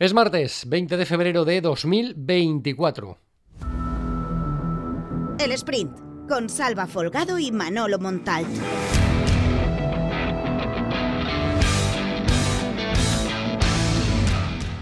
Es martes 20 de febrero de 2024. El sprint con Salva Folgado y Manolo Montal.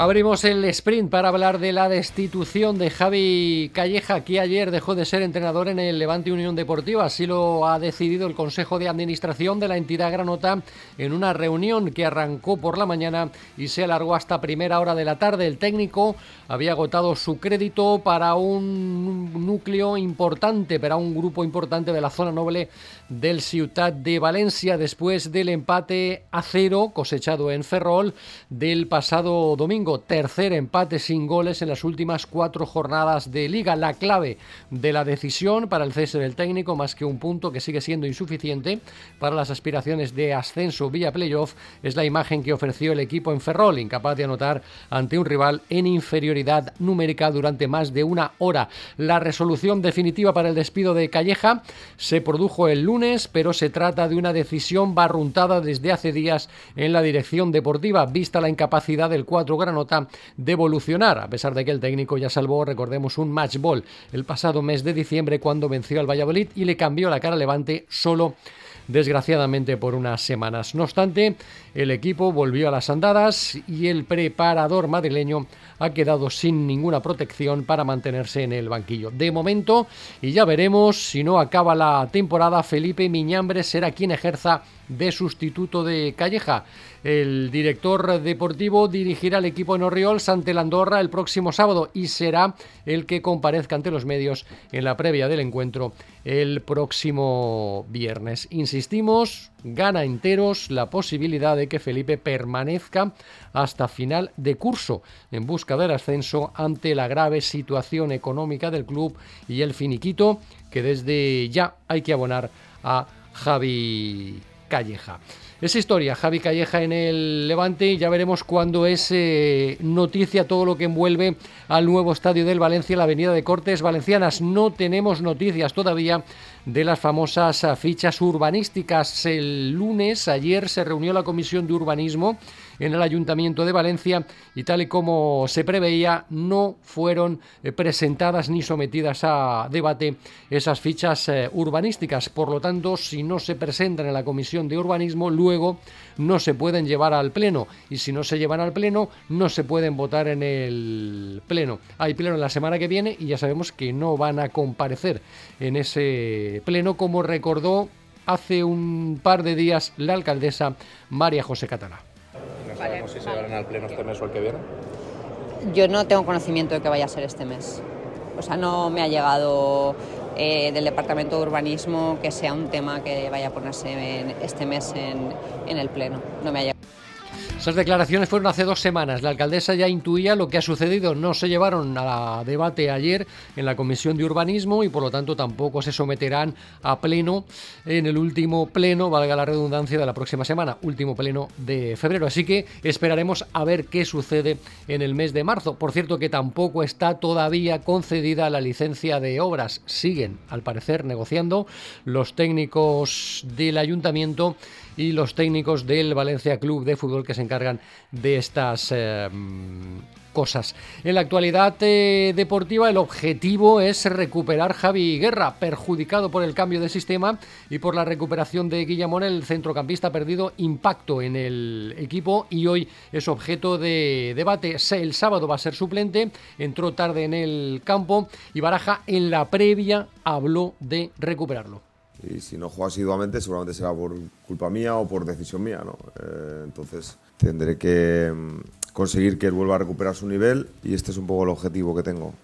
Abrimos el sprint para hablar de la destitución de Javi Calleja, que ayer dejó de ser entrenador en el Levante Unión Deportiva. Así lo ha decidido el Consejo de Administración de la entidad granota en una reunión que arrancó por la mañana y se alargó hasta primera hora de la tarde. El técnico había agotado su crédito para un núcleo importante, para un grupo importante de la zona noble del Ciutat de Valencia después del empate a cero cosechado en Ferrol del pasado domingo. Tercer empate sin goles en las últimas cuatro jornadas de liga. La clave de la decisión para el cese del técnico, más que un punto que sigue siendo insuficiente para las aspiraciones de ascenso vía playoff, es la imagen que ofreció el equipo en Ferrol, incapaz de anotar ante un rival en inferioridad numérica durante más de una hora. La resolución definitiva para el despido de Calleja se produjo el lunes pero se trata de una decisión barruntada desde hace días en la dirección deportiva, vista la incapacidad del cuatro granota de evolucionar, a pesar de que el técnico ya salvó, recordemos, un match ball el pasado mes de diciembre cuando venció al Valladolid y le cambió la cara Levante solo desgraciadamente por unas semanas. No obstante, el equipo volvió a las andadas y el preparador madrileño ha quedado sin ninguna protección para mantenerse en el banquillo. De momento, y ya veremos si no acaba la temporada, Felipe Miñambre será quien ejerza de sustituto de Calleja. El director deportivo dirigirá al equipo en Oriols ante Andorra el próximo sábado y será el que comparezca ante los medios en la previa del encuentro el próximo viernes. Insistimos, gana enteros la posibilidad de que Felipe permanezca hasta final de curso en busca del ascenso ante la grave situación económica del club y el finiquito que desde ya hay que abonar a Javi Calleja. Esa historia, Javi Calleja en el Levante, y ya veremos cuándo es eh, noticia todo lo que envuelve al nuevo estadio del Valencia, la Avenida de Cortes Valencianas. No tenemos noticias todavía de las famosas fichas urbanísticas. El lunes, ayer, se reunió la Comisión de Urbanismo en el Ayuntamiento de Valencia y tal y como se preveía, no fueron eh, presentadas ni sometidas a debate esas fichas eh, urbanísticas. Por lo tanto, si no se presentan en la Comisión de Urbanismo, luego no se pueden llevar al Pleno y si no se llevan al Pleno, no se pueden votar en el Pleno. Hay Pleno la semana que viene y ya sabemos que no van a comparecer en ese Pleno como recordó hace un par de días la alcaldesa María José Catalá sabemos si se llevarán al pleno este mes o el que viene? Yo no tengo conocimiento de que vaya a ser este mes. O sea, no me ha llegado eh, del Departamento de Urbanismo que sea un tema que vaya a ponerse este mes en, en el pleno. No me ha llegado. Esas declaraciones fueron hace dos semanas. La alcaldesa ya intuía lo que ha sucedido. No se llevaron a debate ayer en la Comisión de Urbanismo y por lo tanto tampoco se someterán a pleno en el último pleno, valga la redundancia, de la próxima semana, último pleno de febrero. Así que esperaremos a ver qué sucede en el mes de marzo. Por cierto que tampoco está todavía concedida la licencia de obras. Siguen, al parecer, negociando los técnicos del ayuntamiento y los técnicos del Valencia Club de Fútbol que se encargan de estas eh, cosas. En la actualidad eh, deportiva el objetivo es recuperar Javi Guerra, perjudicado por el cambio de sistema y por la recuperación de Guillamón, el centrocampista ha perdido impacto en el equipo y hoy es objeto de debate. El sábado va a ser suplente, entró tarde en el campo y Baraja en la previa habló de recuperarlo y si no juega asiduamente seguramente será por culpa mía o por decisión mía, ¿no? Eh, entonces tendré que mm, conseguir que él vuelva a recuperar su nivel y este es un poco el objetivo que tengo.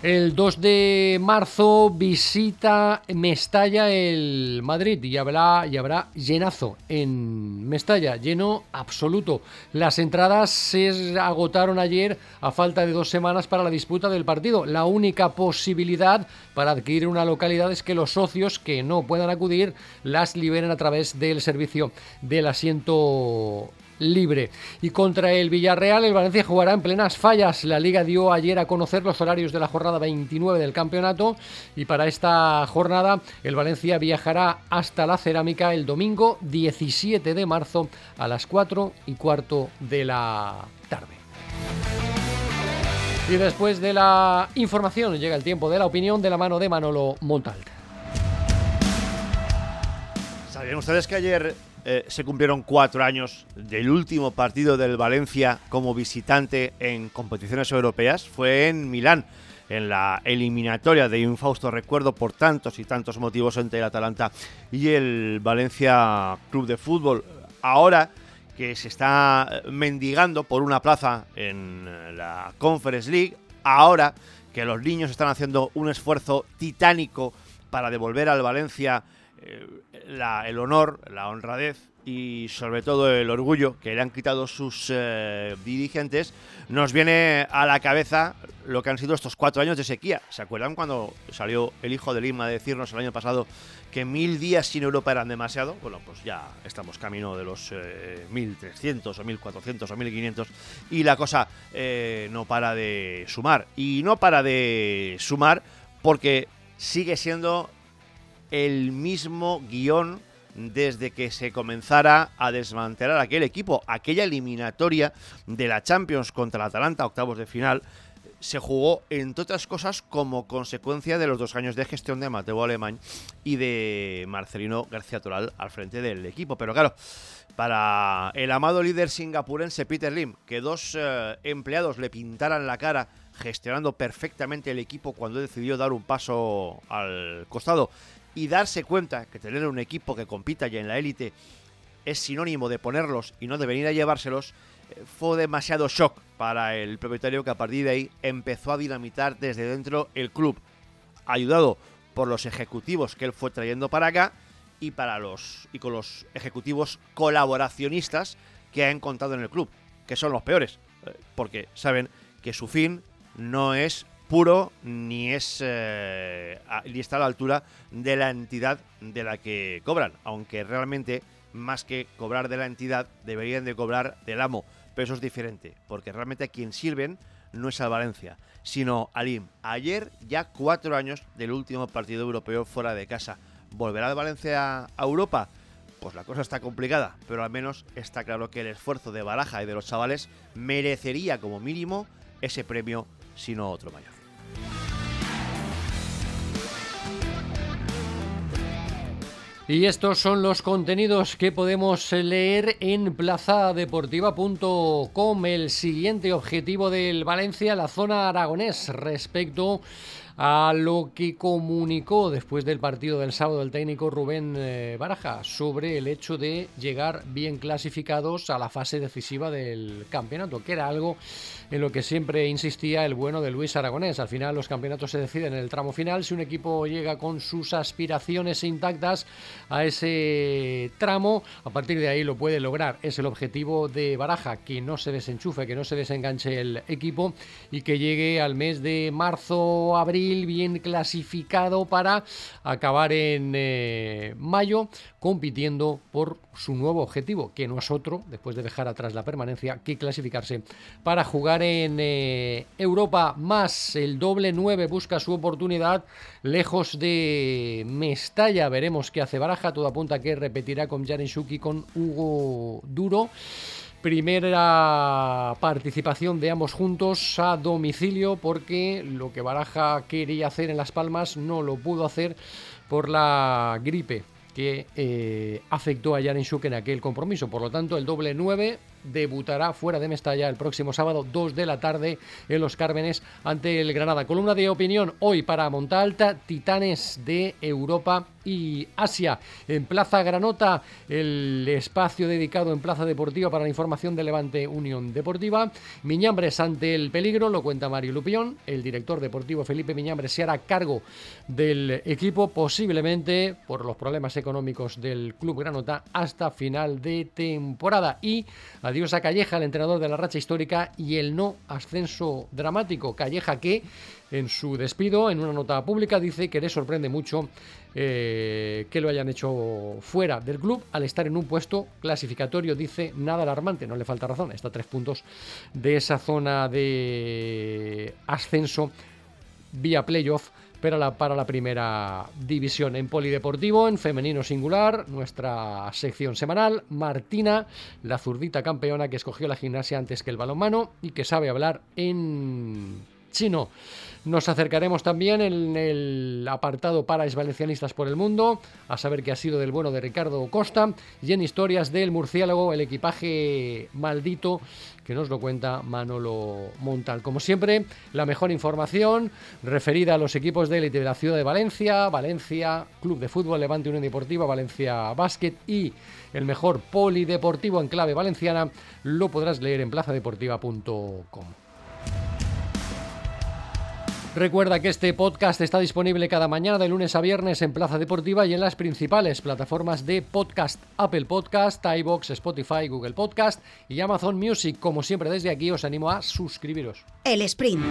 El 2 de marzo visita Mestalla el Madrid y habrá, y habrá llenazo en Mestalla, lleno absoluto. Las entradas se agotaron ayer a falta de dos semanas para la disputa del partido. La única posibilidad para adquirir una localidad es que los socios que no puedan acudir las liberen a través del servicio del asiento libre. Y contra el Villarreal, el Valencia jugará en plenas fallas. La liga dio ayer a conocer los horarios de la jornada 29 del campeonato y para esta jornada el Valencia viajará hasta la cerámica el domingo 17 de marzo a las 4 y cuarto de la tarde. Y después de la información llega el tiempo de la opinión de la mano de Manolo Montalta. ¿Sabían ustedes que ayer eh, se cumplieron cuatro años del último partido del Valencia como visitante en competiciones europeas? Fue en Milán en la eliminatoria de infausto recuerdo por tantos y tantos motivos entre el Atalanta y el Valencia Club de Fútbol. Ahora que se está mendigando por una plaza en la Conference League, ahora que los niños están haciendo un esfuerzo titánico para devolver al Valencia eh, el honor, la honradez y sobre todo el orgullo que le han quitado sus eh, dirigentes, nos viene a la cabeza lo que han sido estos cuatro años de sequía. ¿Se acuerdan cuando salió el hijo de Lima a decirnos el año pasado que mil días sin Europa eran demasiado? Bueno, pues ya estamos camino de los 1300 eh, o 1400 o 1500 y la cosa eh, no para de sumar. Y no para de sumar porque sigue siendo el mismo guion desde que se comenzara a desmantelar aquel equipo. Aquella eliminatoria de la Champions contra el Atalanta, octavos de final, se jugó, entre otras cosas, como consecuencia de los dos años de gestión de Mateo Alemán y de Marcelino García Toral al frente del equipo. Pero claro, para el amado líder singapurense Peter Lim, que dos eh, empleados le pintaran la cara gestionando perfectamente el equipo cuando decidió dar un paso al costado y darse cuenta que tener un equipo que compita ya en la élite es sinónimo de ponerlos y no de venir a llevárselos, eh, fue demasiado shock para el propietario que a partir de ahí empezó a dinamitar desde dentro el club, ayudado por los ejecutivos que él fue trayendo para acá y para los y con los ejecutivos colaboracionistas que ha encontrado en el club, que son los peores, eh, porque saben que su fin no es puro ni es eh, ni está a la altura de la entidad de la que cobran, aunque realmente más que cobrar de la entidad deberían de cobrar del amo, pero eso es diferente, porque realmente a quien sirven no es al Valencia, sino al IM. Ayer ya cuatro años del último partido europeo fuera de casa. ¿Volverá el Valencia a Europa? Pues la cosa está complicada, pero al menos está claro que el esfuerzo de Baraja y de los chavales merecería como mínimo ese premio, si no otro mayor. Y estos son los contenidos que podemos leer en plazadeportiva.com. El siguiente objetivo del Valencia, la zona aragonés, respecto a lo que comunicó después del partido del sábado el técnico Rubén eh, Baraja sobre el hecho de llegar bien clasificados a la fase decisiva del campeonato, que era algo en lo que siempre insistía el bueno de Luis Aragonés. Al final los campeonatos se deciden en el tramo final. Si un equipo llega con sus aspiraciones intactas a ese tramo, a partir de ahí lo puede lograr. Es el objetivo de Baraja, que no se desenchufe, que no se desenganche el equipo y que llegue al mes de marzo, abril bien clasificado para acabar en eh, mayo compitiendo por su nuevo objetivo, que no es otro, después de dejar atrás la permanencia, que clasificarse para jugar en eh, Europa más el doble 9 busca su oportunidad lejos de Mestalla. Veremos qué hace Baraja, todo apunta que repetirá con Shuki con Hugo Duro. Primera participación de ambos juntos a domicilio porque lo que Baraja quería hacer en Las Palmas no lo pudo hacer por la gripe que eh, afectó a Shuk en aquel compromiso. Por lo tanto, el doble 9 debutará fuera de Mestalla el próximo sábado 2 de la tarde en Los Cármenes ante el Granada. Columna de opinión hoy para Montalta, Titanes de Europa y Asia. En Plaza Granota, el espacio dedicado en Plaza Deportiva para la información de Levante Unión Deportiva. Miñambres ante el peligro, lo cuenta Mario Lupión. El director deportivo Felipe Miñambres se hará cargo del equipo, posiblemente por los problemas económicos del Club Granota, hasta final de temporada. Y adiós a Calleja, el entrenador de la racha histórica, y el no ascenso dramático. Calleja que en su despido, en una nota pública, dice que le sorprende mucho eh, que lo hayan hecho fuera del club al estar en un puesto clasificatorio, dice nada alarmante, no le falta razón, está a tres puntos de esa zona de ascenso vía playoff para la, para la primera división. En polideportivo, en femenino singular, nuestra sección semanal, Martina, la zurdita campeona que escogió la gimnasia antes que el balonmano y que sabe hablar en chino. Nos acercaremos también en el apartado para valencianistas por el mundo, a saber qué ha sido del bueno de Ricardo Costa, y en historias del murciélago, el equipaje maldito, que nos lo cuenta Manolo Montal. Como siempre, la mejor información referida a los equipos de élite de la ciudad de Valencia, Valencia, Club de Fútbol, Levante Unión Deportiva, Valencia Básquet y el mejor polideportivo en clave valenciana, lo podrás leer en plazadeportiva.com. Recuerda que este podcast está disponible cada mañana de lunes a viernes en Plaza Deportiva y en las principales plataformas de podcast, Apple Podcast, iBox, Spotify, Google Podcast y Amazon Music. Como siempre desde aquí os animo a suscribiros. El sprint.